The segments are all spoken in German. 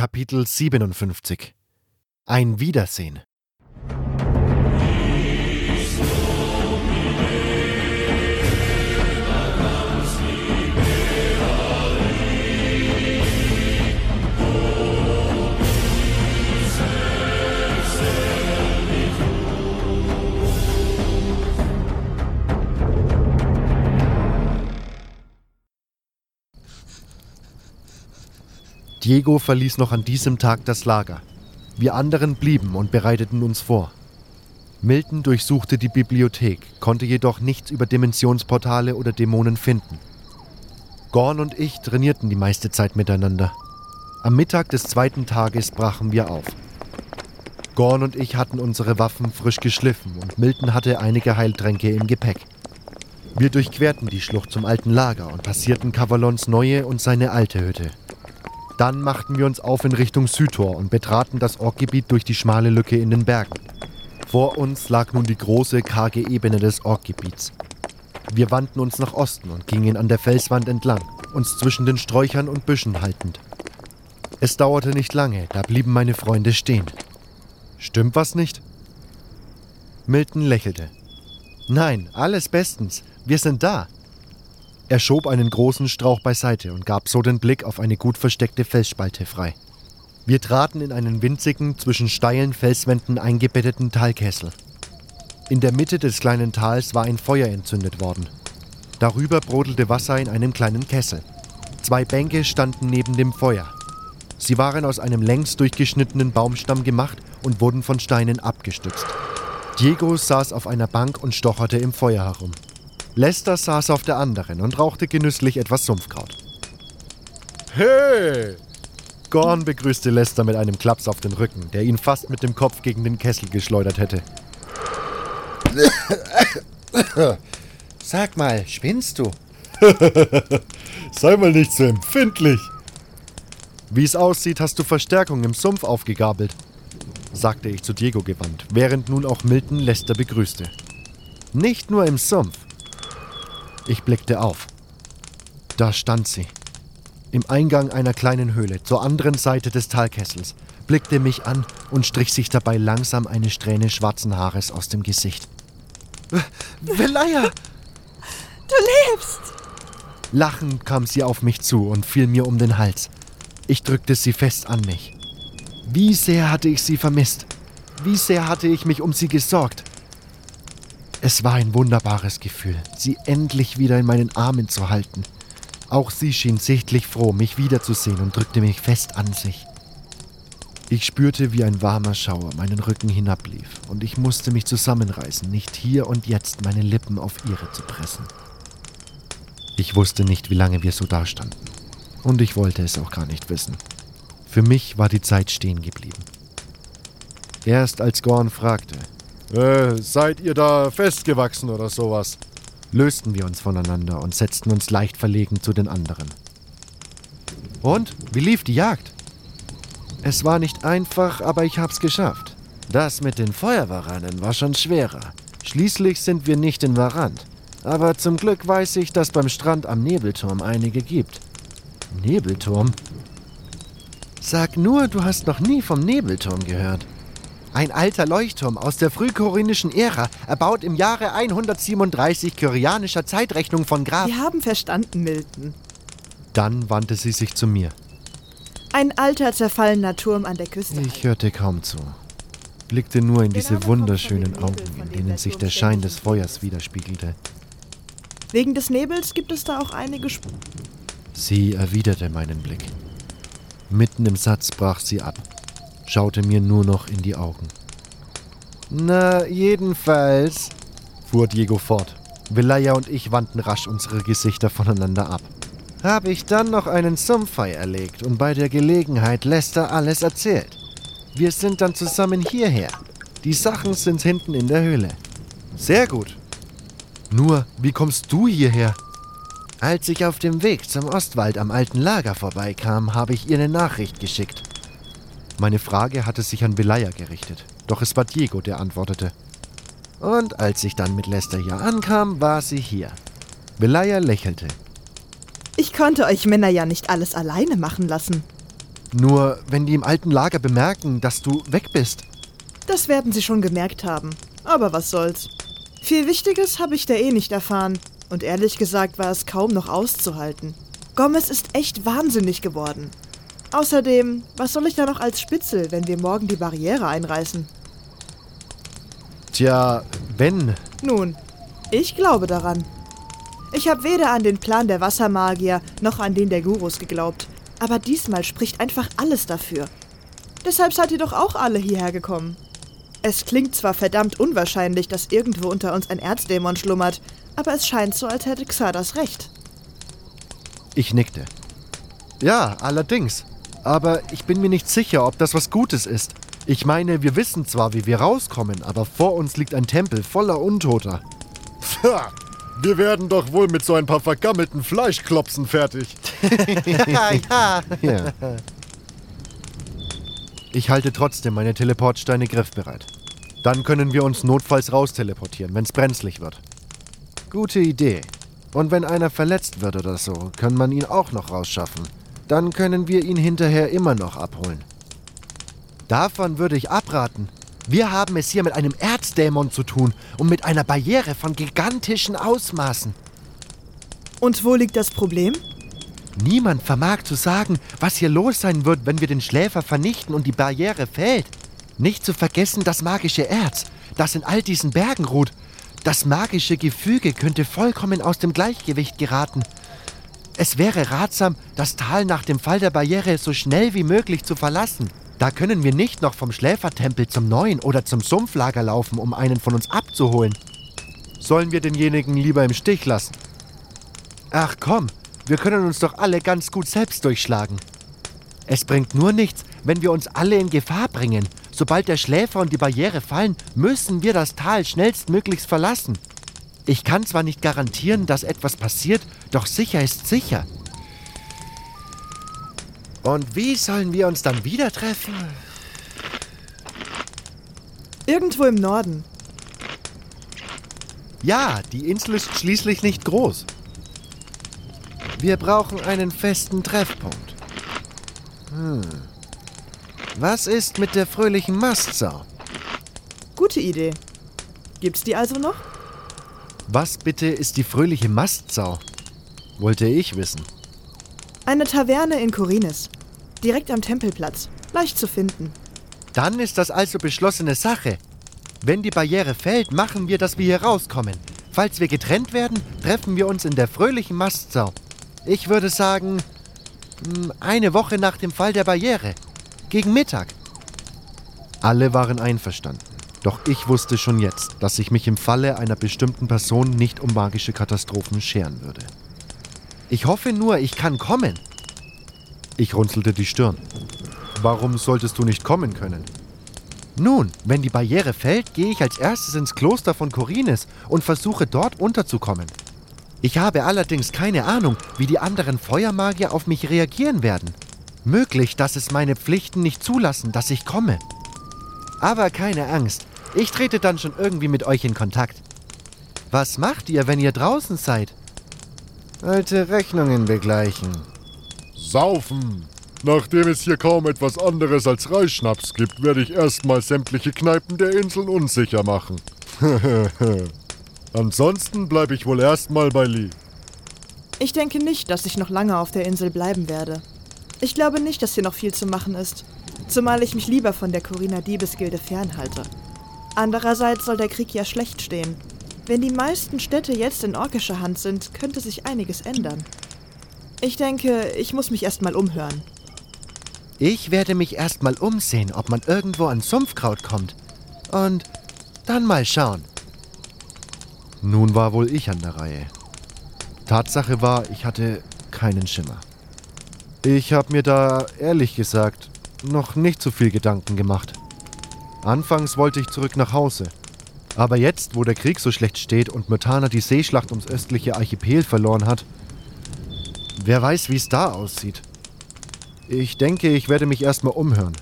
Kapitel 57 Ein Wiedersehen Diego verließ noch an diesem Tag das Lager. Wir anderen blieben und bereiteten uns vor. Milton durchsuchte die Bibliothek, konnte jedoch nichts über Dimensionsportale oder Dämonen finden. Gorn und ich trainierten die meiste Zeit miteinander. Am Mittag des zweiten Tages brachen wir auf. Gorn und ich hatten unsere Waffen frisch geschliffen und Milton hatte einige Heiltränke im Gepäck. Wir durchquerten die Schlucht zum alten Lager und passierten Cavalons neue und seine alte Hütte. Dann machten wir uns auf in Richtung Südtor und betraten das Orkgebiet durch die schmale Lücke in den Bergen. Vor uns lag nun die große, karge Ebene des Orkgebiets. Wir wandten uns nach Osten und gingen an der Felswand entlang, uns zwischen den Sträuchern und Büschen haltend. Es dauerte nicht lange, da blieben meine Freunde stehen. Stimmt was nicht? Milton lächelte. Nein, alles bestens. Wir sind da. Er schob einen großen Strauch beiseite und gab so den Blick auf eine gut versteckte Felsspalte frei. Wir traten in einen winzigen, zwischen steilen Felswänden eingebetteten Talkessel. In der Mitte des kleinen Tals war ein Feuer entzündet worden. Darüber brodelte Wasser in einem kleinen Kessel. Zwei Bänke standen neben dem Feuer. Sie waren aus einem längs durchgeschnittenen Baumstamm gemacht und wurden von Steinen abgestützt. Diego saß auf einer Bank und stocherte im Feuer herum. Lester saß auf der anderen und rauchte genüsslich etwas Sumpfkraut. Hey! Gorn begrüßte Lester mit einem Klaps auf den Rücken, der ihn fast mit dem Kopf gegen den Kessel geschleudert hätte. Sag mal, spinnst du? Sei mal nicht so empfindlich. Wie es aussieht, hast du Verstärkung im Sumpf aufgegabelt, sagte ich zu Diego gewandt, während nun auch Milton Lester begrüßte. Nicht nur im Sumpf. Ich blickte auf. Da stand sie. Im Eingang einer kleinen Höhle, zur anderen Seite des Talkessels, blickte mich an und strich sich dabei langsam eine Strähne schwarzen Haares aus dem Gesicht. Velaya! Du lebst! Lachend kam sie auf mich zu und fiel mir um den Hals. Ich drückte sie fest an mich. Wie sehr hatte ich sie vermisst. Wie sehr hatte ich mich um sie gesorgt. Es war ein wunderbares Gefühl, sie endlich wieder in meinen Armen zu halten. Auch sie schien sichtlich froh, mich wiederzusehen und drückte mich fest an sich. Ich spürte, wie ein warmer Schauer meinen Rücken hinablief, und ich musste mich zusammenreißen, nicht hier und jetzt meine Lippen auf ihre zu pressen. Ich wusste nicht, wie lange wir so dastanden, und ich wollte es auch gar nicht wissen. Für mich war die Zeit stehen geblieben. Erst als Gorn fragte, äh, seid ihr da festgewachsen oder sowas? Lösten wir uns voneinander und setzten uns leicht verlegen zu den anderen. Und? Wie lief die Jagd? Es war nicht einfach, aber ich hab's geschafft. Das mit den Feuerwaranen war schon schwerer. Schließlich sind wir nicht in Varant. Aber zum Glück weiß ich, dass beim Strand am Nebelturm einige gibt. Nebelturm? Sag nur, du hast noch nie vom Nebelturm gehört. Ein alter Leuchtturm aus der frühkorinischen Ära, erbaut im Jahre 137 kyrianischer Zeitrechnung von Graf. Wir haben verstanden, Milton. Dann wandte sie sich zu mir. Ein alter, zerfallener Turm an der Küste. Ich hörte kaum zu, blickte nur in diese wunderschönen Augen, in denen sich der Schein des Feuers widerspiegelte. Wegen des Nebels gibt es da auch einige Spuren. Sie erwiderte meinen Blick. Mitten im Satz brach sie ab schaute mir nur noch in die Augen. Na, jedenfalls, fuhr Diego fort. Velaya und ich wandten rasch unsere Gesichter voneinander ab. Habe ich dann noch einen Sumpfei erlegt und bei der Gelegenheit Lester alles erzählt. Wir sind dann zusammen hierher. Die Sachen sind hinten in der Höhle. Sehr gut. Nur, wie kommst du hierher? Als ich auf dem Weg zum Ostwald am alten Lager vorbeikam, habe ich ihr eine Nachricht geschickt. Meine Frage hatte sich an Velaya gerichtet, doch es war Diego, der antwortete. Und als ich dann mit Lester hier ankam, war sie hier. Velaya lächelte. Ich konnte euch Männer ja nicht alles alleine machen lassen. Nur wenn die im alten Lager bemerken, dass du weg bist. Das werden sie schon gemerkt haben. Aber was soll's. Viel Wichtiges habe ich da eh nicht erfahren. Und ehrlich gesagt war es kaum noch auszuhalten. Gomez ist echt wahnsinnig geworden. Außerdem, was soll ich da noch als Spitzel, wenn wir morgen die Barriere einreißen? Tja, wenn. Nun, ich glaube daran. Ich habe weder an den Plan der Wassermagier noch an den der Gurus geglaubt. Aber diesmal spricht einfach alles dafür. Deshalb seid ihr doch auch alle hierher gekommen. Es klingt zwar verdammt unwahrscheinlich, dass irgendwo unter uns ein Erzdämon schlummert, aber es scheint so, als hätte Xardas recht. Ich nickte. Ja, allerdings. Aber ich bin mir nicht sicher, ob das was Gutes ist. Ich meine, wir wissen zwar, wie wir rauskommen, aber vor uns liegt ein Tempel voller Untoter. Ha, wir werden doch wohl mit so ein paar vergammelten Fleischklopsen fertig. ja, ja. ja. Ich halte trotzdem meine Teleportsteine griffbereit. Dann können wir uns notfalls rausteleportieren, wenn es brenzlig wird. Gute Idee. Und wenn einer verletzt wird oder so, kann man ihn auch noch rausschaffen. Dann können wir ihn hinterher immer noch abholen. Davon würde ich abraten. Wir haben es hier mit einem Erzdämon zu tun und mit einer Barriere von gigantischen Ausmaßen. Und wo liegt das Problem? Niemand vermag zu sagen, was hier los sein wird, wenn wir den Schläfer vernichten und die Barriere fällt. Nicht zu vergessen das magische Erz, das in all diesen Bergen ruht. Das magische Gefüge könnte vollkommen aus dem Gleichgewicht geraten. Es wäre ratsam, das Tal nach dem Fall der Barriere so schnell wie möglich zu verlassen. Da können wir nicht noch vom Schläfertempel zum neuen oder zum Sumpflager laufen, um einen von uns abzuholen. Sollen wir denjenigen lieber im Stich lassen? Ach komm, wir können uns doch alle ganz gut selbst durchschlagen. Es bringt nur nichts, wenn wir uns alle in Gefahr bringen. Sobald der Schläfer und die Barriere fallen, müssen wir das Tal schnellstmöglichst verlassen. Ich kann zwar nicht garantieren, dass etwas passiert, doch sicher ist sicher. Und wie sollen wir uns dann wieder treffen? Irgendwo im Norden. Ja, die Insel ist schließlich nicht groß. Wir brauchen einen festen Treffpunkt. Hm. Was ist mit der fröhlichen Mastsau? Gute Idee. Gibt's die also noch? Was bitte ist die fröhliche Mastsau? Wollte ich wissen. Eine Taverne in Korinis. Direkt am Tempelplatz. Leicht zu finden. Dann ist das also beschlossene Sache. Wenn die Barriere fällt, machen wir, dass wir hier rauskommen. Falls wir getrennt werden, treffen wir uns in der fröhlichen Mastsau. Ich würde sagen, hm, eine Woche nach dem Fall der Barriere. Gegen Mittag. Alle waren einverstanden. Doch ich wusste schon jetzt, dass ich mich im Falle einer bestimmten Person nicht um magische Katastrophen scheren würde. Ich hoffe nur, ich kann kommen. Ich runzelte die Stirn. Warum solltest du nicht kommen können? Nun, wenn die Barriere fällt, gehe ich als erstes ins Kloster von Korines und versuche dort unterzukommen. Ich habe allerdings keine Ahnung, wie die anderen Feuermagier auf mich reagieren werden. Möglich, dass es meine Pflichten nicht zulassen, dass ich komme. Aber keine Angst, ich trete dann schon irgendwie mit euch in Kontakt. Was macht ihr, wenn ihr draußen seid? Alte Rechnungen begleichen. Saufen! Nachdem es hier kaum etwas anderes als Reisschnaps gibt, werde ich erstmal sämtliche Kneipen der Inseln unsicher machen. Ansonsten bleibe ich wohl erstmal bei Lee. Ich denke nicht, dass ich noch lange auf der Insel bleiben werde. Ich glaube nicht, dass hier noch viel zu machen ist. Zumal ich mich lieber von der Corina Diebesgilde fernhalte. Andererseits soll der Krieg ja schlecht stehen. Wenn die meisten Städte jetzt in orkischer Hand sind, könnte sich einiges ändern. Ich denke, ich muss mich erstmal umhören. Ich werde mich erstmal umsehen, ob man irgendwo an Sumpfkraut kommt. Und dann mal schauen. Nun war wohl ich an der Reihe. Tatsache war, ich hatte keinen Schimmer. Ich habe mir da, ehrlich gesagt, noch nicht so viel Gedanken gemacht. Anfangs wollte ich zurück nach Hause. Aber jetzt, wo der Krieg so schlecht steht und Myrtana die Seeschlacht ums östliche Archipel verloren hat, wer weiß, wie es da aussieht. Ich denke, ich werde mich erstmal umhören.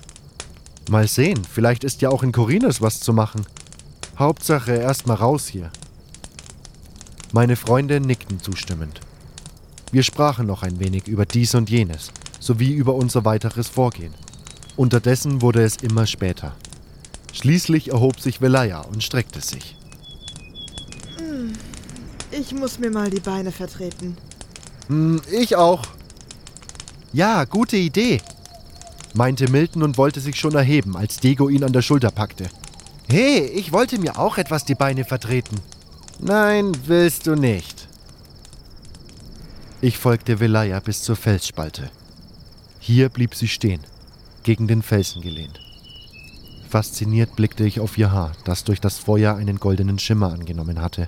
Mal sehen, vielleicht ist ja auch in Corinas was zu machen. Hauptsache erstmal raus hier. Meine Freunde nickten zustimmend. Wir sprachen noch ein wenig über dies und jenes, sowie über unser weiteres Vorgehen. Unterdessen wurde es immer später. Schließlich erhob sich Velaya und streckte sich. Ich muss mir mal die Beine vertreten. Hm, ich auch. Ja, gute Idee, meinte Milton und wollte sich schon erheben, als Dego ihn an der Schulter packte. Hey, ich wollte mir auch etwas die Beine vertreten. Nein, willst du nicht. Ich folgte Velaya bis zur Felsspalte. Hier blieb sie stehen, gegen den Felsen gelehnt. Fasziniert blickte ich auf ihr Haar, das durch das Feuer einen goldenen Schimmer angenommen hatte,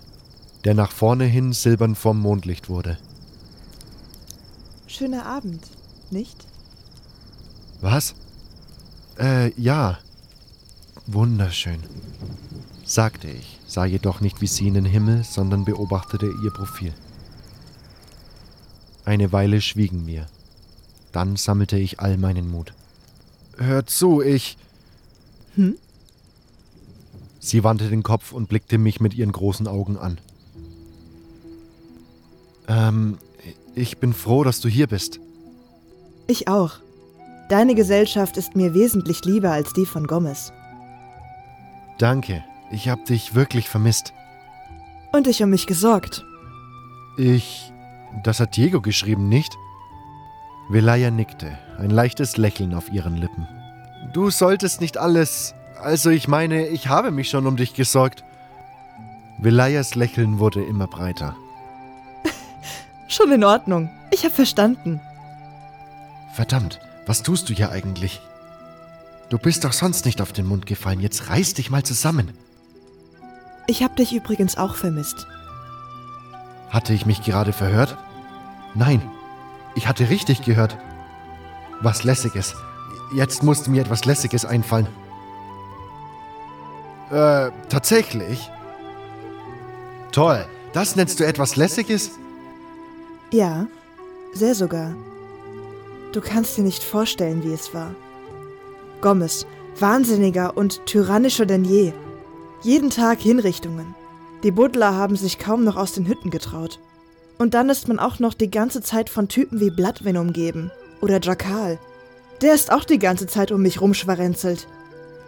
der nach vorne hin silbern vom Mondlicht wurde. Schöner Abend, nicht? Was? Äh, ja. Wunderschön, sagte ich, sah jedoch nicht wie sie in den Himmel, sondern beobachtete ihr Profil. Eine Weile schwiegen wir. Dann sammelte ich all meinen Mut. Hör zu, ich. Hm? Sie wandte den Kopf und blickte mich mit ihren großen Augen an. Ähm, ich bin froh, dass du hier bist. Ich auch. Deine Gesellschaft ist mir wesentlich lieber als die von Gomez. Danke, ich hab dich wirklich vermisst. Und ich um mich gesorgt. Ich. Das hat Diego geschrieben, nicht? Velaya nickte, ein leichtes Lächeln auf ihren Lippen. Du solltest nicht alles. Also, ich meine, ich habe mich schon um dich gesorgt. Velayas Lächeln wurde immer breiter. Schon in Ordnung. Ich hab verstanden. Verdammt, was tust du hier eigentlich? Du bist doch sonst nicht auf den Mund gefallen. Jetzt reiß dich mal zusammen. Ich hab dich übrigens auch vermisst. Hatte ich mich gerade verhört? Nein, ich hatte richtig gehört. Was Lässiges. Jetzt musste mir etwas Lässiges einfallen. Äh, tatsächlich? Toll. Das nennst du etwas Lässiges? Ja, sehr sogar. Du kannst dir nicht vorstellen, wie es war. Gomez, wahnsinniger und tyrannischer denn je. Jeden Tag Hinrichtungen. Die Butler haben sich kaum noch aus den Hütten getraut. Und dann ist man auch noch die ganze Zeit von Typen wie Bloodwin umgeben. Oder Jakal. Der ist auch die ganze Zeit um mich rumschwarenzelt.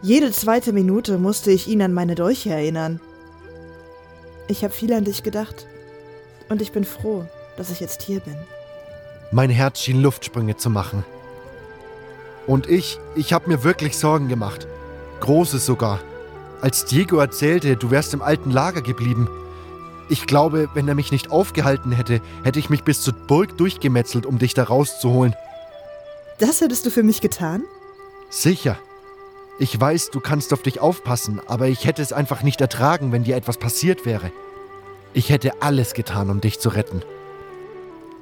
Jede zweite Minute musste ich ihn an meine Dolche erinnern. Ich habe viel an dich gedacht. Und ich bin froh, dass ich jetzt hier bin. Mein Herz schien Luftsprünge zu machen. Und ich, ich habe mir wirklich Sorgen gemacht. Große sogar. Als Diego erzählte, du wärst im alten Lager geblieben. Ich glaube, wenn er mich nicht aufgehalten hätte, hätte ich mich bis zur Burg durchgemetzelt, um dich da rauszuholen. Das hättest du für mich getan? Sicher. Ich weiß, du kannst auf dich aufpassen, aber ich hätte es einfach nicht ertragen, wenn dir etwas passiert wäre. Ich hätte alles getan, um dich zu retten.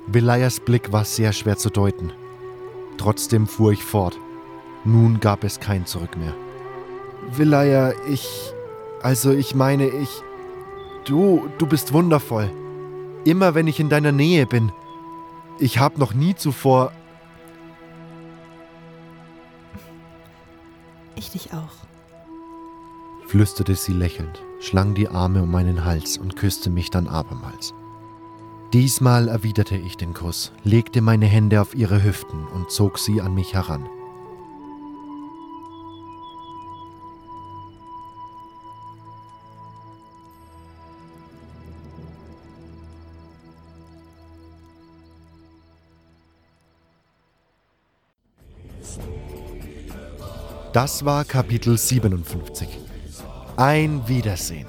Belayas Blick war sehr schwer zu deuten. Trotzdem fuhr ich fort. Nun gab es kein Zurück mehr. Velaya, ich. Also, ich meine, ich. Du, du bist wundervoll. Immer wenn ich in deiner Nähe bin. Ich habe noch nie zuvor. Ich dich auch. flüsterte sie lächelnd, schlang die Arme um meinen Hals und küsste mich dann abermals. Diesmal erwiderte ich den Kuss, legte meine Hände auf ihre Hüften und zog sie an mich heran. Das war Kapitel 57. Ein Wiedersehen.